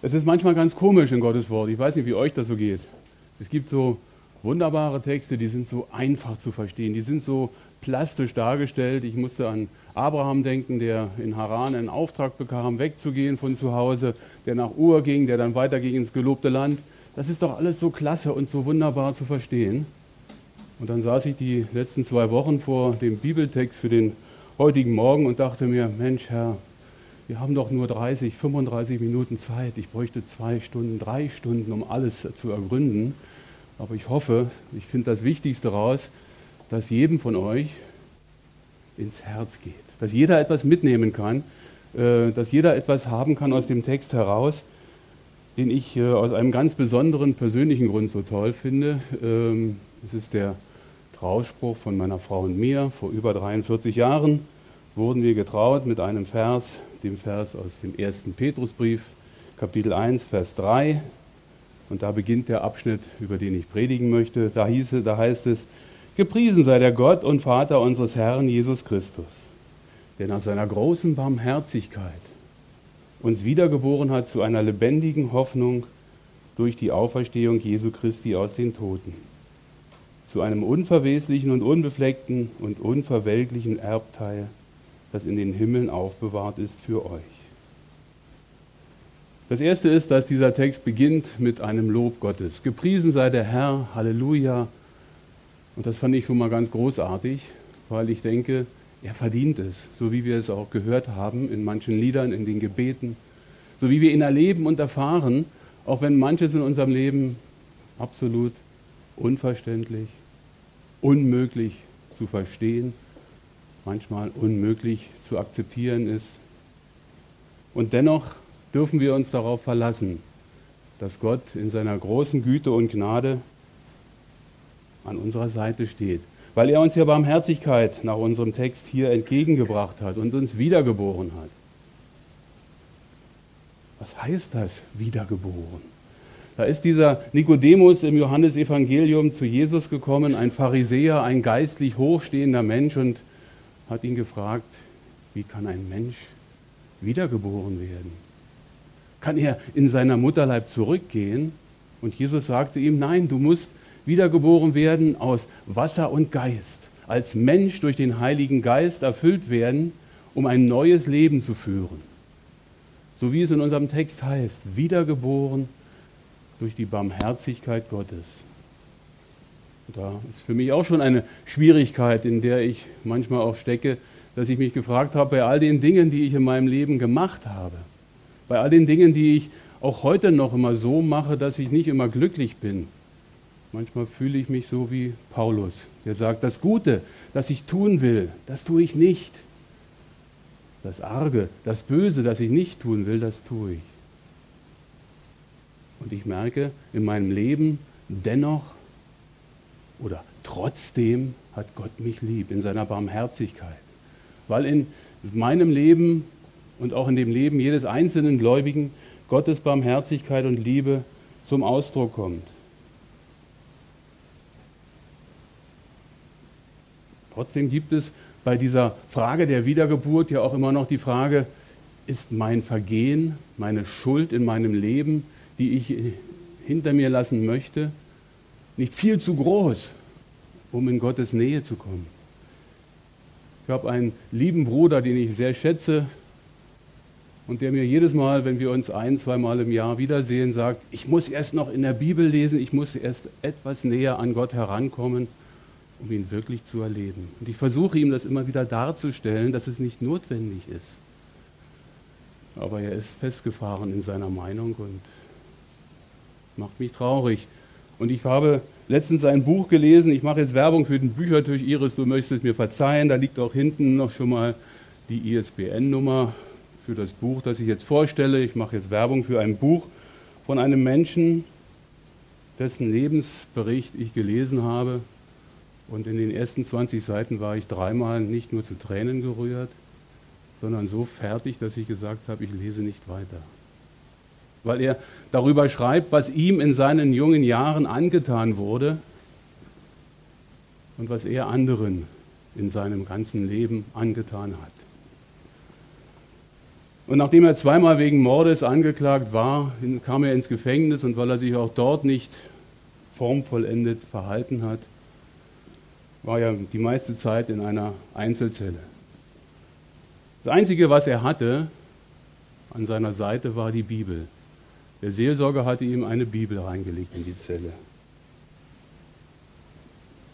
Es ist manchmal ganz komisch in Gottes Wort. Ich weiß nicht, wie euch das so geht. Es gibt so wunderbare Texte, die sind so einfach zu verstehen. Die sind so plastisch dargestellt. Ich musste an Abraham denken, der in Haran einen Auftrag bekam, wegzugehen von zu Hause, der nach Ur ging, der dann weiterging ins gelobte Land. Das ist doch alles so klasse und so wunderbar zu verstehen. Und dann saß ich die letzten zwei Wochen vor dem Bibeltext für den heutigen Morgen und dachte mir, Mensch, Herr, wir haben doch nur 30, 35 Minuten Zeit. Ich bräuchte zwei Stunden, drei Stunden, um alles zu ergründen. Aber ich hoffe, ich finde das Wichtigste raus, dass jedem von euch ins Herz geht. Dass jeder etwas mitnehmen kann, äh, dass jeder etwas haben kann aus dem Text heraus, den ich äh, aus einem ganz besonderen persönlichen Grund so toll finde. Ähm, es ist der Trauspruch von meiner Frau und mir. Vor über 43 Jahren wurden wir getraut mit einem Vers, dem Vers aus dem ersten Petrusbrief, Kapitel 1, Vers 3. Und da beginnt der Abschnitt, über den ich predigen möchte. Da, hieße, da heißt es, Gepriesen sei der Gott und Vater unseres Herrn Jesus Christus, der nach seiner großen Barmherzigkeit uns wiedergeboren hat zu einer lebendigen Hoffnung durch die Auferstehung Jesu Christi aus den Toten, zu einem unverweslichen und unbefleckten und unverwelklichen Erbteil, das in den Himmeln aufbewahrt ist für euch. Das erste ist, dass dieser Text beginnt mit einem Lob Gottes. Gepriesen sei der Herr, Halleluja. Und das fand ich schon mal ganz großartig, weil ich denke, er verdient es, so wie wir es auch gehört haben in manchen Liedern, in den Gebeten, so wie wir ihn erleben und erfahren, auch wenn manches in unserem Leben absolut unverständlich, unmöglich zu verstehen, manchmal unmöglich zu akzeptieren ist. Und dennoch dürfen wir uns darauf verlassen, dass Gott in seiner großen Güte und Gnade an unserer Seite steht, weil er uns ja Barmherzigkeit nach unserem Text hier entgegengebracht hat und uns wiedergeboren hat. Was heißt das, wiedergeboren? Da ist dieser Nikodemus im Johannesevangelium zu Jesus gekommen, ein Pharisäer, ein geistlich hochstehender Mensch und hat ihn gefragt, wie kann ein Mensch wiedergeboren werden? Kann er in seiner Mutterleib zurückgehen? Und Jesus sagte ihm, nein, du musst wiedergeboren werden aus Wasser und Geist, als Mensch durch den Heiligen Geist erfüllt werden, um ein neues Leben zu führen. So wie es in unserem Text heißt, wiedergeboren durch die Barmherzigkeit Gottes. Da ist für mich auch schon eine Schwierigkeit, in der ich manchmal auch stecke, dass ich mich gefragt habe, bei all den Dingen, die ich in meinem Leben gemacht habe, bei all den Dingen, die ich auch heute noch immer so mache, dass ich nicht immer glücklich bin. Manchmal fühle ich mich so wie Paulus, der sagt, das Gute, das ich tun will, das tue ich nicht. Das Arge, das Böse, das ich nicht tun will, das tue ich. Und ich merke in meinem Leben, dennoch oder trotzdem hat Gott mich lieb in seiner Barmherzigkeit. Weil in meinem Leben und auch in dem Leben jedes einzelnen Gläubigen Gottes Barmherzigkeit und Liebe zum Ausdruck kommt. Trotzdem gibt es bei dieser Frage der Wiedergeburt ja auch immer noch die Frage, ist mein Vergehen, meine Schuld in meinem Leben, die ich hinter mir lassen möchte, nicht viel zu groß, um in Gottes Nähe zu kommen? Ich habe einen lieben Bruder, den ich sehr schätze, und der mir jedes Mal, wenn wir uns ein, zweimal im Jahr wiedersehen, sagt, ich muss erst noch in der Bibel lesen, ich muss erst etwas näher an Gott herankommen, um ihn wirklich zu erleben. Und ich versuche ihm das immer wieder darzustellen, dass es nicht notwendig ist. Aber er ist festgefahren in seiner Meinung und das macht mich traurig. Und ich habe letztens ein Buch gelesen, ich mache jetzt Werbung für den Büchertisch Iris, du möchtest mir verzeihen, da liegt auch hinten noch schon mal die ISBN-Nummer für das Buch, das ich jetzt vorstelle. Ich mache jetzt Werbung für ein Buch von einem Menschen, dessen Lebensbericht ich gelesen habe. Und in den ersten 20 Seiten war ich dreimal nicht nur zu Tränen gerührt, sondern so fertig, dass ich gesagt habe, ich lese nicht weiter. Weil er darüber schreibt, was ihm in seinen jungen Jahren angetan wurde und was er anderen in seinem ganzen Leben angetan hat. Und nachdem er zweimal wegen Mordes angeklagt war, kam er ins Gefängnis und weil er sich auch dort nicht formvollendet verhalten hat, war er die meiste Zeit in einer Einzelzelle. Das Einzige, was er hatte an seiner Seite, war die Bibel. Der Seelsorger hatte ihm eine Bibel reingelegt in die Zelle.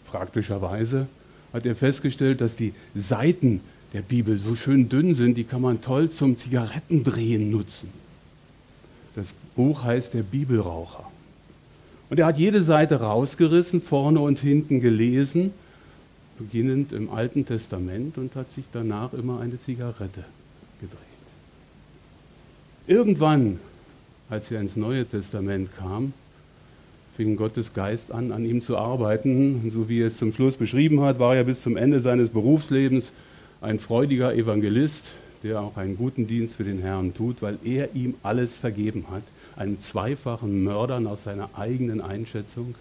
Praktischerweise hat er festgestellt, dass die Seiten der Bibel so schön dünn sind, die kann man toll zum Zigarettendrehen nutzen. Das Buch heißt Der Bibelraucher. Und er hat jede Seite rausgerissen, vorne und hinten gelesen, beginnend im Alten Testament und hat sich danach immer eine Zigarette gedreht. Irgendwann, als er ins Neue Testament kam, fing Gottes Geist an, an ihm zu arbeiten. Und so wie er es zum Schluss beschrieben hat, war er bis zum Ende seines Berufslebens ein freudiger Evangelist, der auch einen guten Dienst für den Herrn tut, weil er ihm alles vergeben hat. Einen zweifachen Mörder nach seiner eigenen Einschätzung.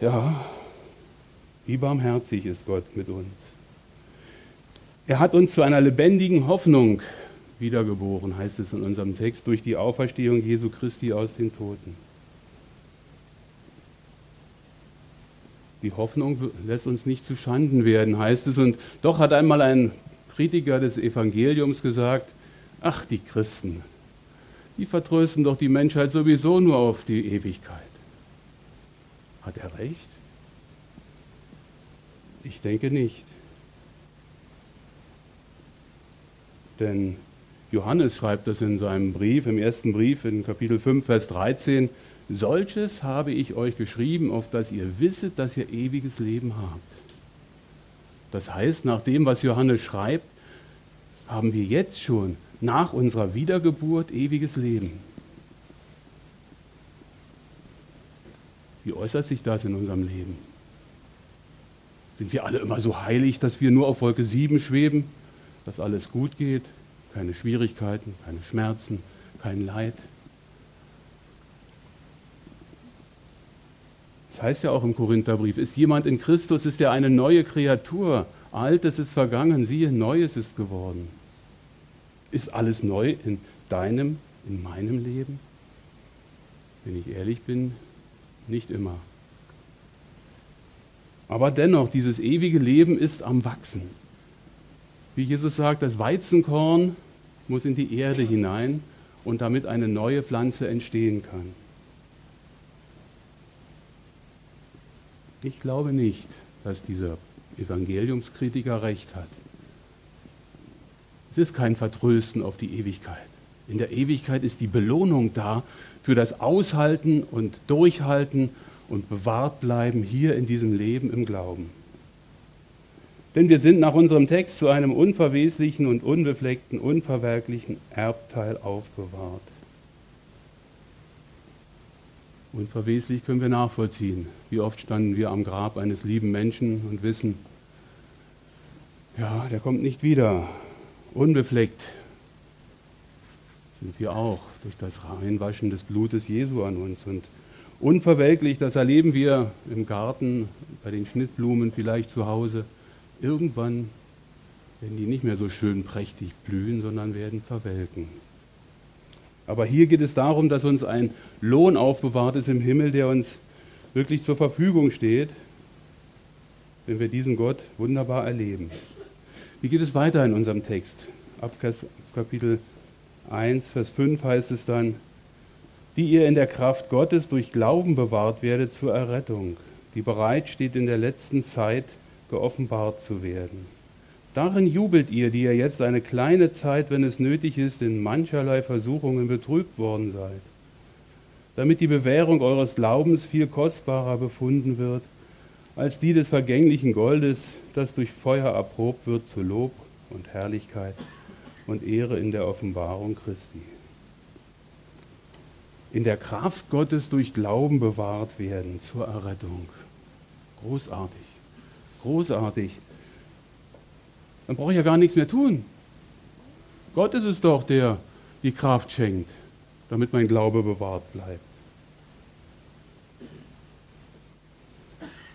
Ja, wie barmherzig ist Gott mit uns. Er hat uns zu einer lebendigen Hoffnung wiedergeboren, heißt es in unserem Text, durch die Auferstehung Jesu Christi aus den Toten. Die Hoffnung lässt uns nicht zu Schanden werden, heißt es. Und doch hat einmal ein Kritiker des Evangeliums gesagt, ach, die Christen, die vertrösten doch die Menschheit sowieso nur auf die Ewigkeit. Hat er recht? Ich denke nicht. Denn Johannes schreibt das in seinem Brief, im ersten Brief in Kapitel 5, Vers 13, Solches habe ich euch geschrieben, auf dass ihr wisset, dass ihr ewiges Leben habt. Das heißt, nach dem, was Johannes schreibt, haben wir jetzt schon nach unserer Wiedergeburt ewiges Leben. Wie äußert sich das in unserem Leben? Sind wir alle immer so heilig, dass wir nur auf Wolke 7 schweben, dass alles gut geht, keine Schwierigkeiten, keine Schmerzen, kein Leid? Das heißt ja auch im Korintherbrief, ist jemand in Christus, ist er eine neue Kreatur. Altes ist vergangen, siehe, Neues ist geworden. Ist alles neu in deinem, in meinem Leben? Wenn ich ehrlich bin, nicht immer. Aber dennoch, dieses ewige Leben ist am Wachsen. Wie Jesus sagt, das Weizenkorn muss in die Erde hinein und damit eine neue Pflanze entstehen kann. Ich glaube nicht, dass dieser Evangeliumskritiker recht hat. Es ist kein Vertrösten auf die Ewigkeit. In der Ewigkeit ist die Belohnung da für das Aushalten und Durchhalten und bewahrt bleiben hier in diesem Leben im Glauben. Denn wir sind nach unserem Text zu einem unverweslichen und unbefleckten, unverwerklichen Erbteil aufbewahrt. Unverweslich können wir nachvollziehen. Wie oft standen wir am Grab eines lieben Menschen und wissen, ja, der kommt nicht wieder. Unbefleckt sind wir auch durch das Reinwaschen des Blutes Jesu an uns. Und unverwelklich, das erleben wir im Garten, bei den Schnittblumen, vielleicht zu Hause. Irgendwann werden die nicht mehr so schön prächtig blühen, sondern werden verwelken. Aber hier geht es darum, dass uns ein Lohn aufbewahrt ist im Himmel, der uns wirklich zur Verfügung steht, wenn wir diesen Gott wunderbar erleben. Wie geht es weiter in unserem Text? Ab Kapitel 1, Vers 5 heißt es dann, die ihr in der Kraft Gottes durch Glauben bewahrt werdet zur Errettung, die bereit steht in der letzten Zeit geoffenbart zu werden. Darin jubelt ihr, die ihr jetzt eine kleine Zeit, wenn es nötig ist, in mancherlei Versuchungen betrübt worden seid, damit die Bewährung eures Glaubens viel kostbarer befunden wird als die des vergänglichen Goldes, das durch Feuer erprobt wird zu Lob und Herrlichkeit und Ehre in der Offenbarung Christi. In der Kraft Gottes durch Glauben bewahrt werden zur Errettung. Großartig, großartig dann brauche ich ja gar nichts mehr tun. Gott ist es doch, der die Kraft schenkt, damit mein Glaube bewahrt bleibt.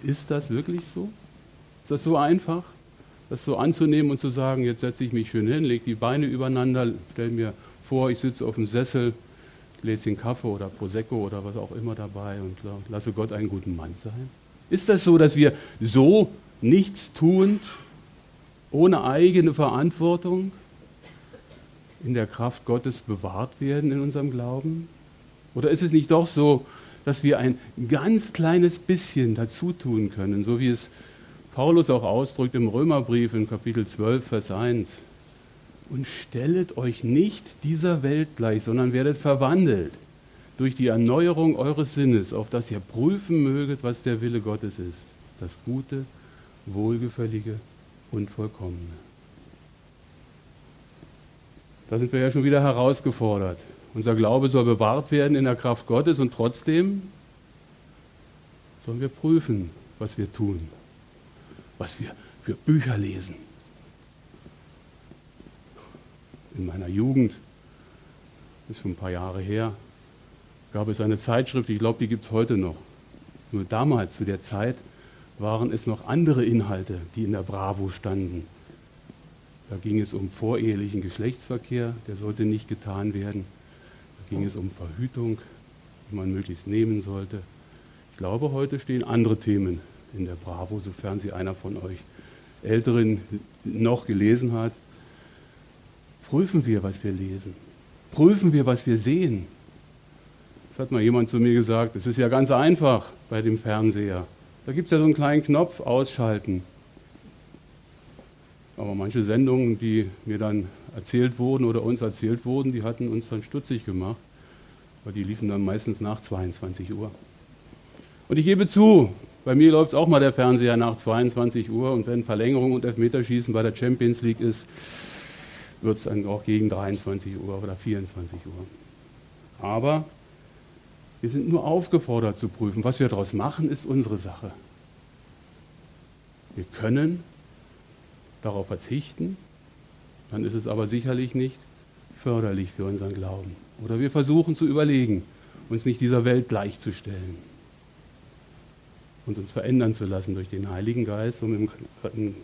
Ist das wirklich so? Ist das so einfach? das so anzunehmen und zu sagen, jetzt setze ich mich schön hin, lege die Beine übereinander, stelle mir vor, ich sitze auf dem Sessel, Gläschen Kaffee oder Prosecco oder was auch immer dabei und lasse Gott einen guten Mann sein? Ist das so, dass wir so nichts tun, ohne eigene Verantwortung in der Kraft Gottes bewahrt werden in unserem Glauben? Oder ist es nicht doch so, dass wir ein ganz kleines bisschen dazu tun können, so wie es Paulus auch ausdrückt im Römerbrief in Kapitel 12, Vers 1? Und stellet euch nicht dieser Welt gleich, sondern werdet verwandelt durch die Erneuerung eures Sinnes, auf dass ihr prüfen möget, was der Wille Gottes ist, das Gute, Wohlgefällige und Vollkommene. Da sind wir ja schon wieder herausgefordert. Unser Glaube soll bewahrt werden in der Kraft Gottes und trotzdem sollen wir prüfen, was wir tun, was wir für Bücher lesen. In meiner Jugend, das ist schon ein paar Jahre her, gab es eine Zeitschrift, ich glaube, die gibt es heute noch. Nur damals, zu der Zeit, waren es noch andere Inhalte, die in der Bravo standen. Da ging es um vorehelichen Geschlechtsverkehr, der sollte nicht getan werden. Da ging es um Verhütung, die man möglichst nehmen sollte. Ich glaube, heute stehen andere Themen in der Bravo, sofern sie einer von euch Älteren noch gelesen hat. Prüfen wir, was wir lesen. Prüfen wir, was wir sehen. Das hat mal jemand zu mir gesagt, es ist ja ganz einfach bei dem Fernseher. Da gibt es ja so einen kleinen Knopf, ausschalten. Aber manche Sendungen, die mir dann erzählt wurden oder uns erzählt wurden, die hatten uns dann stutzig gemacht, weil die liefen dann meistens nach 22 Uhr. Und ich gebe zu, bei mir läuft es auch mal der Fernseher nach 22 Uhr und wenn Verlängerung und Elfmeterschießen bei der Champions League ist, wird es dann auch gegen 23 Uhr oder 24 Uhr. Aber wir sind nur aufgefordert zu prüfen. Was wir daraus machen, ist unsere Sache. Wir können darauf verzichten, dann ist es aber sicherlich nicht förderlich für unseren Glauben. Oder wir versuchen zu überlegen, uns nicht dieser Welt gleichzustellen und uns verändern zu lassen durch den Heiligen Geist, um in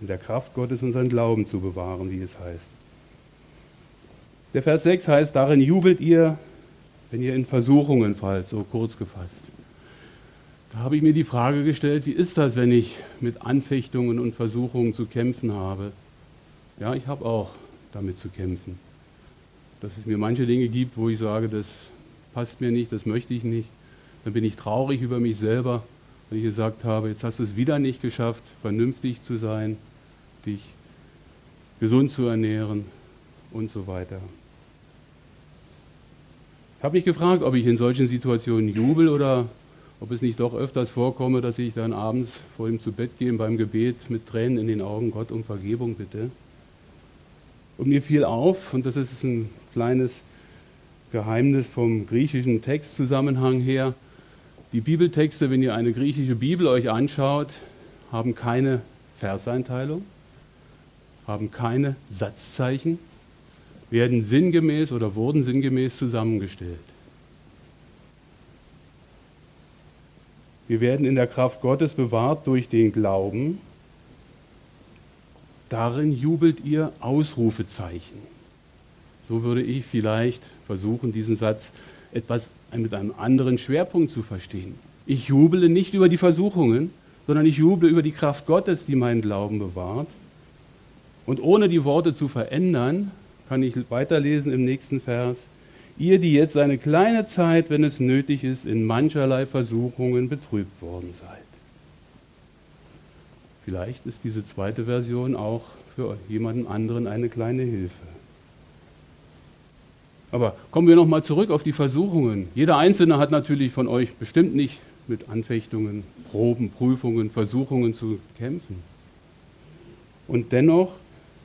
der Kraft Gottes unseren Glauben zu bewahren, wie es heißt. Der Vers 6 heißt, darin jubelt ihr, wenn ihr in Versuchungen fallt, so kurz gefasst. Da habe ich mir die Frage gestellt, wie ist das, wenn ich mit Anfechtungen und Versuchungen zu kämpfen habe? Ja, ich habe auch damit zu kämpfen. Dass es mir manche Dinge gibt, wo ich sage, das passt mir nicht, das möchte ich nicht. Dann bin ich traurig über mich selber, wenn ich gesagt habe, jetzt hast du es wieder nicht geschafft, vernünftig zu sein, dich gesund zu ernähren und so weiter. Ich habe mich gefragt, ob ich in solchen Situationen jubel oder ob es nicht doch öfters vorkomme, dass ich dann abends vor ihm zu Bett gehe beim Gebet mit Tränen in den Augen Gott um Vergebung bitte. Und mir fiel auf, und das ist ein kleines Geheimnis vom griechischen Textzusammenhang her, die Bibeltexte, wenn ihr eine griechische Bibel euch anschaut, haben keine Verseinteilung, haben keine Satzzeichen, werden sinngemäß oder wurden sinngemäß zusammengestellt. Wir werden in der Kraft Gottes bewahrt durch den Glauben. Darin jubelt ihr Ausrufezeichen. So würde ich vielleicht versuchen, diesen Satz etwas mit einem anderen Schwerpunkt zu verstehen. Ich jubele nicht über die Versuchungen, sondern ich juble über die Kraft Gottes, die meinen Glauben bewahrt. Und ohne die Worte zu verändern, kann ich weiterlesen im nächsten Vers. Ihr, die jetzt eine kleine Zeit, wenn es nötig ist, in mancherlei Versuchungen betrübt worden seid. Vielleicht ist diese zweite Version auch für jemanden anderen eine kleine Hilfe. Aber kommen wir nochmal zurück auf die Versuchungen. Jeder Einzelne hat natürlich von euch bestimmt nicht mit Anfechtungen, Proben, Prüfungen, Versuchungen zu kämpfen. Und dennoch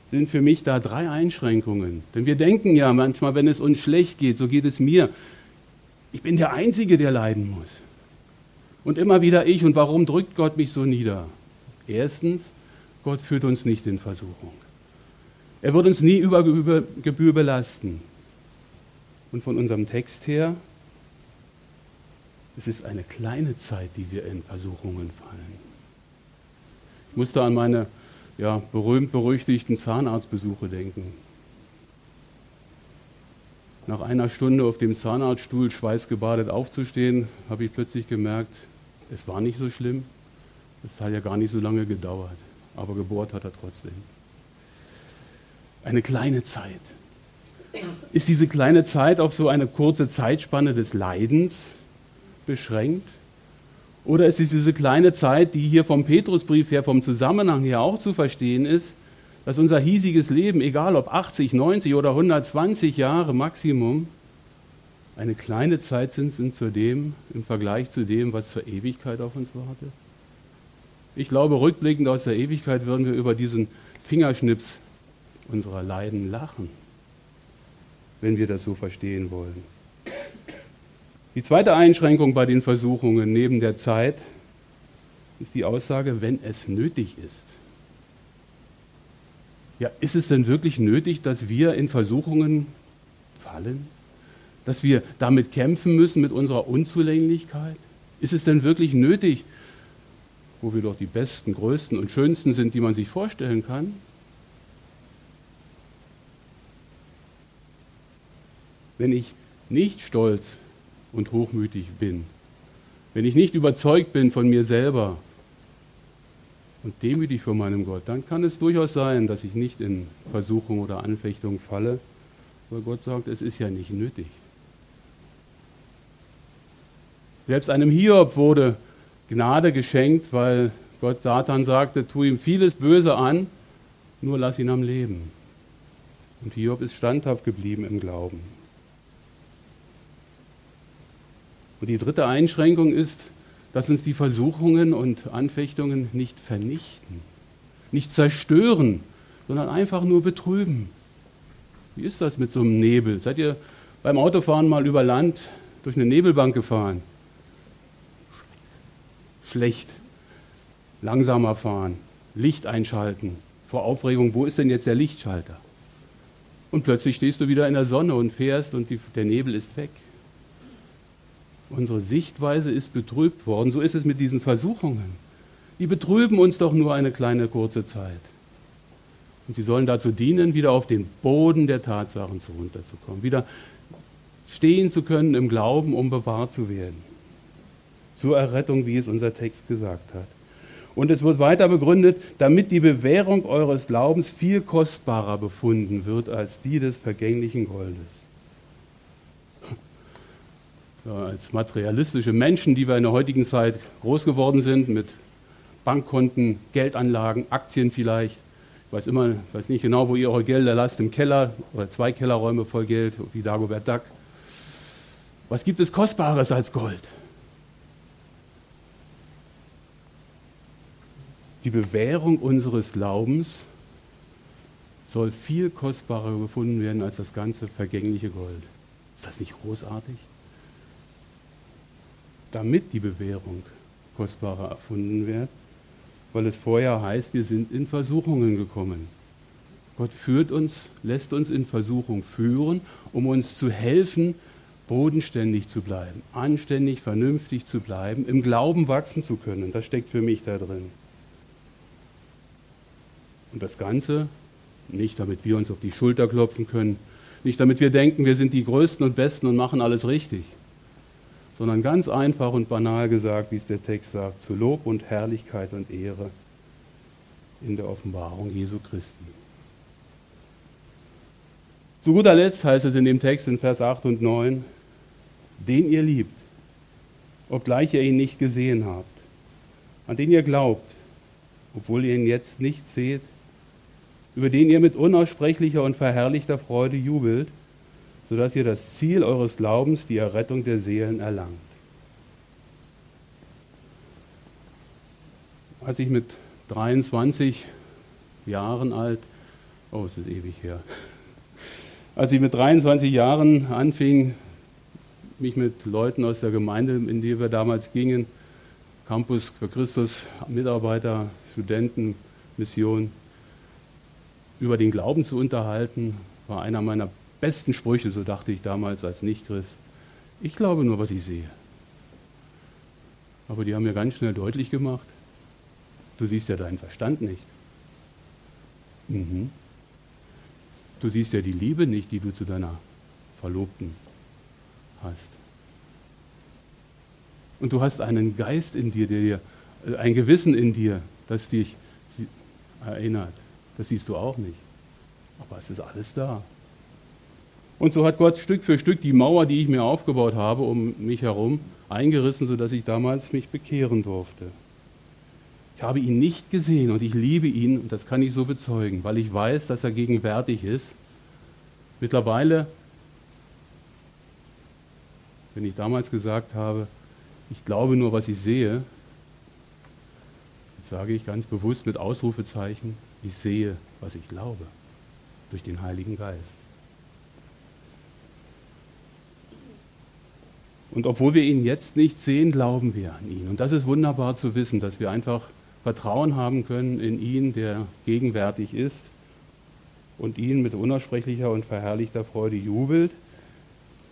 sind für mich da drei Einschränkungen. Denn wir denken ja manchmal, wenn es uns schlecht geht, so geht es mir. Ich bin der Einzige, der leiden muss. Und immer wieder ich. Und warum drückt Gott mich so nieder? Erstens, Gott führt uns nicht in Versuchung. Er wird uns nie über Gebühr belasten. Und von unserem Text her, es ist eine kleine Zeit, die wir in Versuchungen fallen. Ich musste an meine ja, berühmt-berüchtigten Zahnarztbesuche denken. Nach einer Stunde auf dem Zahnarztstuhl schweißgebadet aufzustehen, habe ich plötzlich gemerkt, es war nicht so schlimm. Es hat ja gar nicht so lange gedauert, aber gebohrt hat er trotzdem. Eine kleine Zeit. Ist diese kleine Zeit auf so eine kurze Zeitspanne des Leidens beschränkt? Oder ist es diese kleine Zeit, die hier vom Petrusbrief her, vom Zusammenhang her auch zu verstehen ist, dass unser hiesiges Leben, egal ob 80, 90 oder 120 Jahre Maximum, eine kleine Zeit sind, sind zu dem, im Vergleich zu dem, was zur Ewigkeit auf uns wartet? Ich glaube, rückblickend aus der Ewigkeit würden wir über diesen Fingerschnips unserer Leiden lachen, wenn wir das so verstehen wollen. Die zweite Einschränkung bei den Versuchungen neben der Zeit ist die Aussage, wenn es nötig ist. Ja, ist es denn wirklich nötig, dass wir in Versuchungen fallen? Dass wir damit kämpfen müssen mit unserer Unzulänglichkeit? Ist es denn wirklich nötig, wo wir doch die besten, größten und schönsten sind, die man sich vorstellen kann? Wenn ich nicht stolz und hochmütig bin, wenn ich nicht überzeugt bin von mir selber und demütig vor meinem Gott, dann kann es durchaus sein, dass ich nicht in Versuchung oder Anfechtung falle, weil Gott sagt, es ist ja nicht nötig. Selbst einem Hiob wurde Gnade geschenkt, weil Gott Satan sagte, tu ihm vieles Böse an, nur lass ihn am Leben. Und Hiob ist standhaft geblieben im Glauben. Und die dritte Einschränkung ist, dass uns die Versuchungen und Anfechtungen nicht vernichten, nicht zerstören, sondern einfach nur betrüben. Wie ist das mit so einem Nebel? Seid ihr beim Autofahren mal über Land durch eine Nebelbank gefahren? Schlecht. Langsamer fahren, Licht einschalten. Vor Aufregung, wo ist denn jetzt der Lichtschalter? Und plötzlich stehst du wieder in der Sonne und fährst und die, der Nebel ist weg. Unsere Sichtweise ist betrübt worden. So ist es mit diesen Versuchungen. Die betrüben uns doch nur eine kleine kurze Zeit. Und sie sollen dazu dienen, wieder auf den Boden der Tatsachen runterzukommen, wieder stehen zu können im Glauben, um bewahrt zu werden. Zur Errettung, wie es unser Text gesagt hat. Und es wird weiter begründet, damit die Bewährung eures Glaubens viel kostbarer befunden wird als die des vergänglichen Goldes als materialistische Menschen, die wir in der heutigen Zeit groß geworden sind, mit Bankkonten, Geldanlagen, Aktien vielleicht. Ich weiß immer, ich weiß nicht genau, wo ihr eure Gelder lasst, im Keller oder zwei Kellerräume voll Geld, wie Dagobert Duck. Was gibt es Kostbares als Gold? Die Bewährung unseres Glaubens soll viel kostbarer gefunden werden als das ganze vergängliche Gold. Ist das nicht großartig? Damit die Bewährung kostbarer erfunden wird, weil es vorher heißt, wir sind in Versuchungen gekommen. Gott führt uns, lässt uns in Versuchung führen, um uns zu helfen, bodenständig zu bleiben, anständig, vernünftig zu bleiben, im Glauben wachsen zu können. Das steckt für mich da drin. Und das Ganze nicht, damit wir uns auf die Schulter klopfen können, nicht damit wir denken, wir sind die Größten und Besten und machen alles richtig, sondern ganz einfach und banal gesagt, wie es der Text sagt, zu Lob und Herrlichkeit und Ehre in der Offenbarung Jesu Christi. Zu guter Letzt heißt es in dem Text in Vers 8 und 9, den ihr liebt, obgleich ihr ihn nicht gesehen habt, an den ihr glaubt, obwohl ihr ihn jetzt nicht seht, über den ihr mit unaussprechlicher und verherrlichter Freude jubelt, sodass ihr das Ziel eures Glaubens, die Errettung der Seelen, erlangt. Als ich mit 23 Jahren alt, oh, es ist ewig her, als ich mit 23 Jahren anfing, mich mit Leuten aus der Gemeinde, in die wir damals gingen, Campus für Christus, Mitarbeiter, Studenten, Mission, über den Glauben zu unterhalten, war einer meiner besten Sprüche, so dachte ich damals als Nichtchrist. Ich glaube nur, was ich sehe. Aber die haben mir ganz schnell deutlich gemacht, du siehst ja deinen Verstand nicht. Mhm. Du siehst ja die Liebe nicht, die du zu deiner Verlobten hast. Und du hast einen Geist in dir, der dir, äh, ein Gewissen in dir, das dich erinnert. Das siehst du auch nicht. Aber es ist alles da. Und so hat Gott Stück für Stück die Mauer, die ich mir aufgebaut habe, um mich herum, eingerissen, sodass ich damals mich bekehren durfte. Ich habe ihn nicht gesehen und ich liebe ihn und das kann ich so bezeugen, weil ich weiß, dass er gegenwärtig ist. Mittlerweile, wenn ich damals gesagt habe, ich glaube nur, was ich sehe, jetzt sage ich ganz bewusst mit Ausrufezeichen, ich sehe, was ich glaube, durch den Heiligen Geist. Und obwohl wir ihn jetzt nicht sehen, glauben wir an ihn. Und das ist wunderbar zu wissen, dass wir einfach Vertrauen haben können in ihn, der gegenwärtig ist und ihn mit unaussprechlicher und verherrlichter Freude jubelt.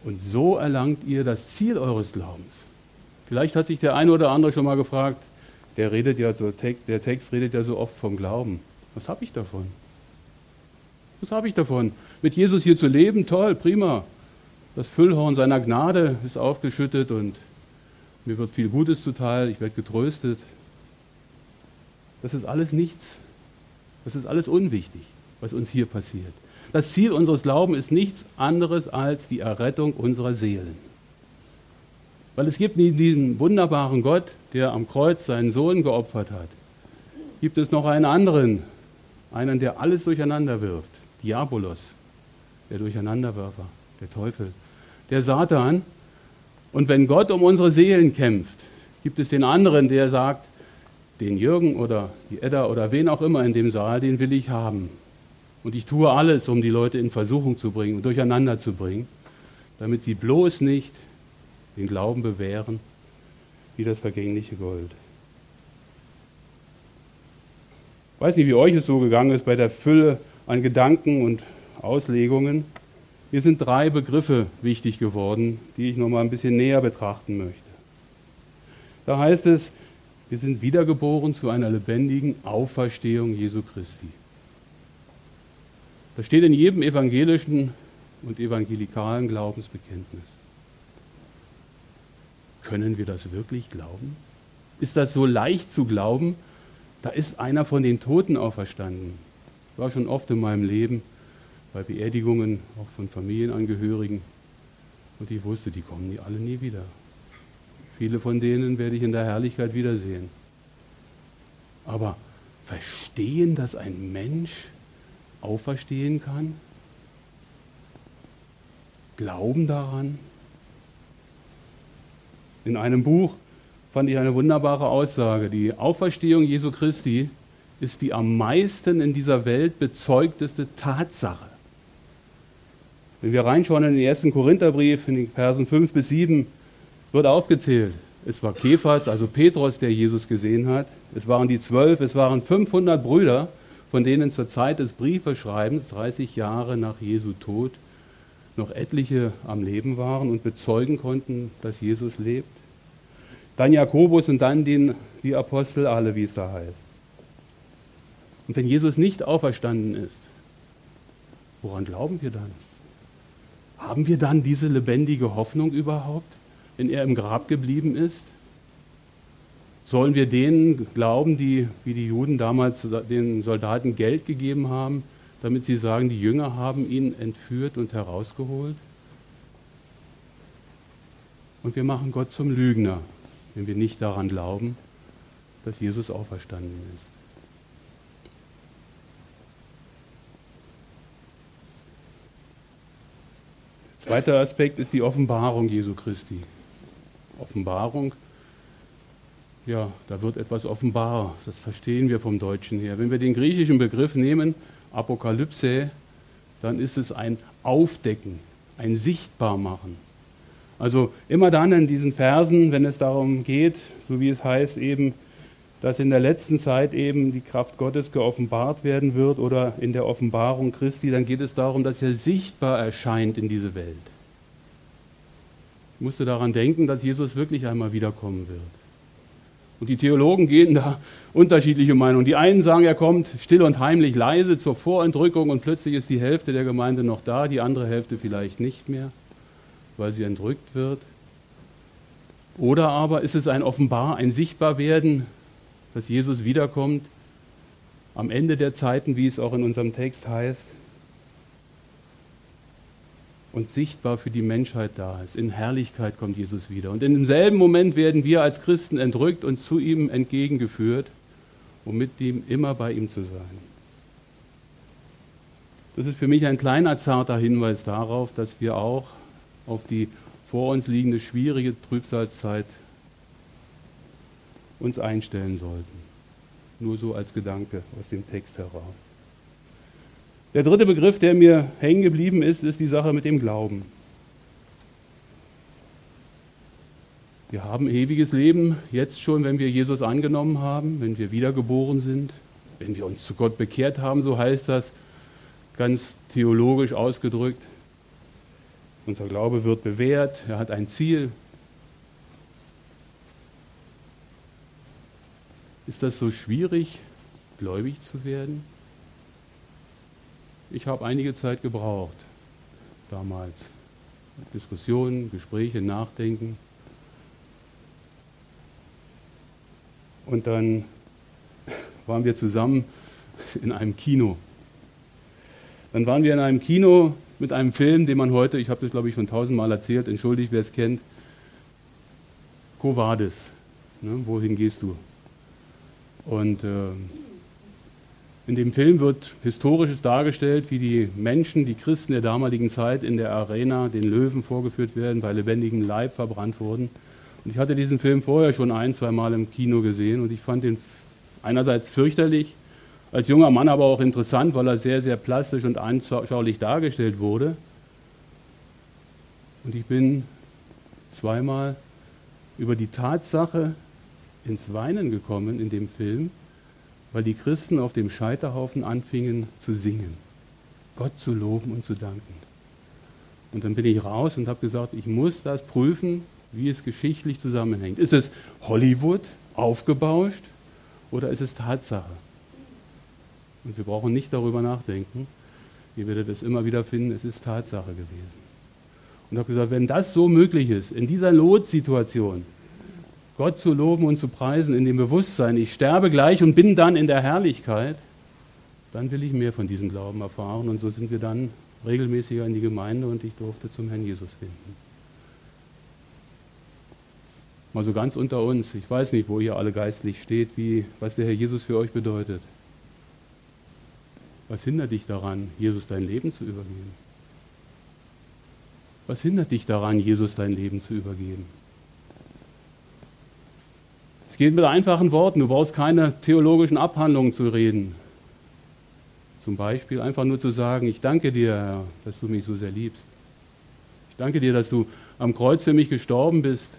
Und so erlangt ihr das Ziel eures Glaubens. Vielleicht hat sich der eine oder andere schon mal gefragt, der redet ja so, der Text redet ja so oft vom Glauben. Was habe ich davon? Was habe ich davon? Mit Jesus hier zu leben, toll, prima. Das Füllhorn seiner Gnade ist aufgeschüttet und mir wird viel Gutes zuteil, ich werde getröstet. Das ist alles nichts. Das ist alles unwichtig, was uns hier passiert. Das Ziel unseres Glaubens ist nichts anderes als die Errettung unserer Seelen. Weil es gibt neben diesem wunderbaren Gott, der am Kreuz seinen Sohn geopfert hat, gibt es noch einen anderen, einen, der alles durcheinander wirft. Diabolos, der Durcheinanderwerfer, der Teufel, der Satan. Und wenn Gott um unsere Seelen kämpft, gibt es den anderen, der sagt, den Jürgen oder die Edda oder wen auch immer in dem Saal, den will ich haben. Und ich tue alles, um die Leute in Versuchung zu bringen und durcheinander zu bringen, damit sie bloß nicht den Glauben bewähren wie das vergängliche Gold. Ich weiß nicht, wie euch es so gegangen ist bei der Fülle an Gedanken und Auslegungen. Mir sind drei Begriffe wichtig geworden, die ich noch mal ein bisschen näher betrachten möchte. Da heißt es, wir sind wiedergeboren zu einer lebendigen Auferstehung Jesu Christi. Das steht in jedem evangelischen und evangelikalen Glaubensbekenntnis. Können wir das wirklich glauben? Ist das so leicht zu glauben? Da ist einer von den Toten auferstanden. War schon oft in meinem Leben bei Beerdigungen, auch von Familienangehörigen. Und ich wusste, die kommen nie, alle nie wieder. Viele von denen werde ich in der Herrlichkeit wiedersehen. Aber verstehen, dass ein Mensch auferstehen kann? Glauben daran? In einem Buch fand ich eine wunderbare Aussage. Die Auferstehung Jesu Christi ist die am meisten in dieser Welt bezeugteste Tatsache. Wenn wir reinschauen in den ersten Korintherbrief, in den Versen 5 bis 7, wird aufgezählt. Es war Kephas, also Petrus, der Jesus gesehen hat. Es waren die zwölf, es waren 500 Brüder, von denen zur Zeit des Briefeschreibens, 30 Jahre nach Jesu Tod, noch etliche am Leben waren und bezeugen konnten, dass Jesus lebt. Dann Jakobus und dann den, die Apostel alle, wie es da heißt. Und wenn Jesus nicht auferstanden ist, woran glauben wir dann? Haben wir dann diese lebendige Hoffnung überhaupt, wenn er im Grab geblieben ist? Sollen wir denen glauben, die wie die Juden damals den Soldaten Geld gegeben haben, damit sie sagen, die Jünger haben ihn entführt und herausgeholt? Und wir machen Gott zum Lügner, wenn wir nicht daran glauben, dass Jesus auferstanden ist. Zweiter Aspekt ist die Offenbarung Jesu Christi. Offenbarung, ja, da wird etwas offenbar. Das verstehen wir vom Deutschen her. Wenn wir den griechischen Begriff nehmen, Apokalypse, dann ist es ein Aufdecken, ein Sichtbarmachen. Also immer dann in diesen Versen, wenn es darum geht, so wie es heißt, eben dass in der letzten Zeit eben die Kraft Gottes geoffenbart werden wird oder in der Offenbarung Christi, dann geht es darum, dass er sichtbar erscheint in diese Welt. Ich musste daran denken, dass Jesus wirklich einmal wiederkommen wird. Und die Theologen gehen da unterschiedliche Meinungen. Die einen sagen, er kommt still und heimlich leise zur Vorentrückung und plötzlich ist die Hälfte der Gemeinde noch da, die andere Hälfte vielleicht nicht mehr, weil sie entrückt wird. Oder aber ist es ein offenbar, ein Sichtbarwerden, dass Jesus wiederkommt am Ende der Zeiten, wie es auch in unserem Text heißt, und sichtbar für die Menschheit da ist. In Herrlichkeit kommt Jesus wieder. Und in demselben Moment werden wir als Christen entrückt und zu ihm entgegengeführt, um mit ihm immer bei ihm zu sein. Das ist für mich ein kleiner zarter Hinweis darauf, dass wir auch auf die vor uns liegende schwierige Trübsalzeit uns einstellen sollten. Nur so als Gedanke aus dem Text heraus. Der dritte Begriff, der mir hängen geblieben ist, ist die Sache mit dem Glauben. Wir haben ewiges Leben jetzt schon, wenn wir Jesus angenommen haben, wenn wir wiedergeboren sind, wenn wir uns zu Gott bekehrt haben, so heißt das ganz theologisch ausgedrückt. Unser Glaube wird bewährt, er hat ein Ziel. Ist das so schwierig, gläubig zu werden? Ich habe einige Zeit gebraucht damals. Diskussionen, Gespräche, Nachdenken. Und dann waren wir zusammen in einem Kino. Dann waren wir in einem Kino mit einem Film, den man heute, ich habe das glaube ich schon tausendmal erzählt, entschuldigt, wer es kennt, Covades. Ne, wohin gehst du? Und äh, in dem Film wird Historisches dargestellt, wie die Menschen, die Christen der damaligen Zeit in der Arena den Löwen vorgeführt werden, bei lebendigem Leib verbrannt wurden. Und ich hatte diesen Film vorher schon ein, zwei Mal im Kino gesehen und ich fand ihn einerseits fürchterlich, als junger Mann aber auch interessant, weil er sehr, sehr plastisch und anschaulich dargestellt wurde. Und ich bin zweimal über die Tatsache ins Weinen gekommen in dem Film, weil die Christen auf dem Scheiterhaufen anfingen zu singen, Gott zu loben und zu danken. Und dann bin ich raus und habe gesagt, ich muss das prüfen, wie es geschichtlich zusammenhängt. Ist es Hollywood aufgebauscht oder ist es Tatsache? Und wir brauchen nicht darüber nachdenken. Ihr werdet es immer wieder finden, es ist Tatsache gewesen. Und habe gesagt, wenn das so möglich ist, in dieser Notsituation, Gott zu loben und zu preisen in dem Bewusstsein, ich sterbe gleich und bin dann in der Herrlichkeit, dann will ich mehr von diesem Glauben erfahren. Und so sind wir dann regelmäßiger in die Gemeinde und ich durfte zum Herrn Jesus finden. Mal so ganz unter uns, ich weiß nicht, wo ihr alle geistlich steht, wie, was der Herr Jesus für euch bedeutet. Was hindert dich daran, Jesus dein Leben zu übergeben? Was hindert dich daran, Jesus dein Leben zu übergeben? Es geht mit einfachen Worten. Du brauchst keine theologischen Abhandlungen zu reden. Zum Beispiel einfach nur zu sagen, ich danke dir, dass du mich so sehr liebst. Ich danke dir, dass du am Kreuz für mich gestorben bist.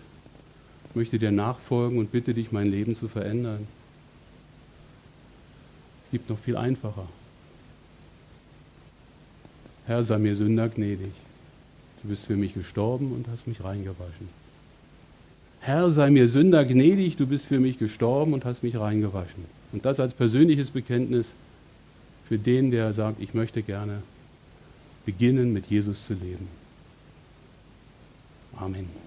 Ich möchte dir nachfolgen und bitte dich, mein Leben zu verändern. Es gibt noch viel einfacher. Herr, sei mir Sünder gnädig. Du bist für mich gestorben und hast mich reingewaschen. Herr, sei mir Sünder gnädig, du bist für mich gestorben und hast mich reingewaschen. Und das als persönliches Bekenntnis für den, der sagt, ich möchte gerne beginnen, mit Jesus zu leben. Amen.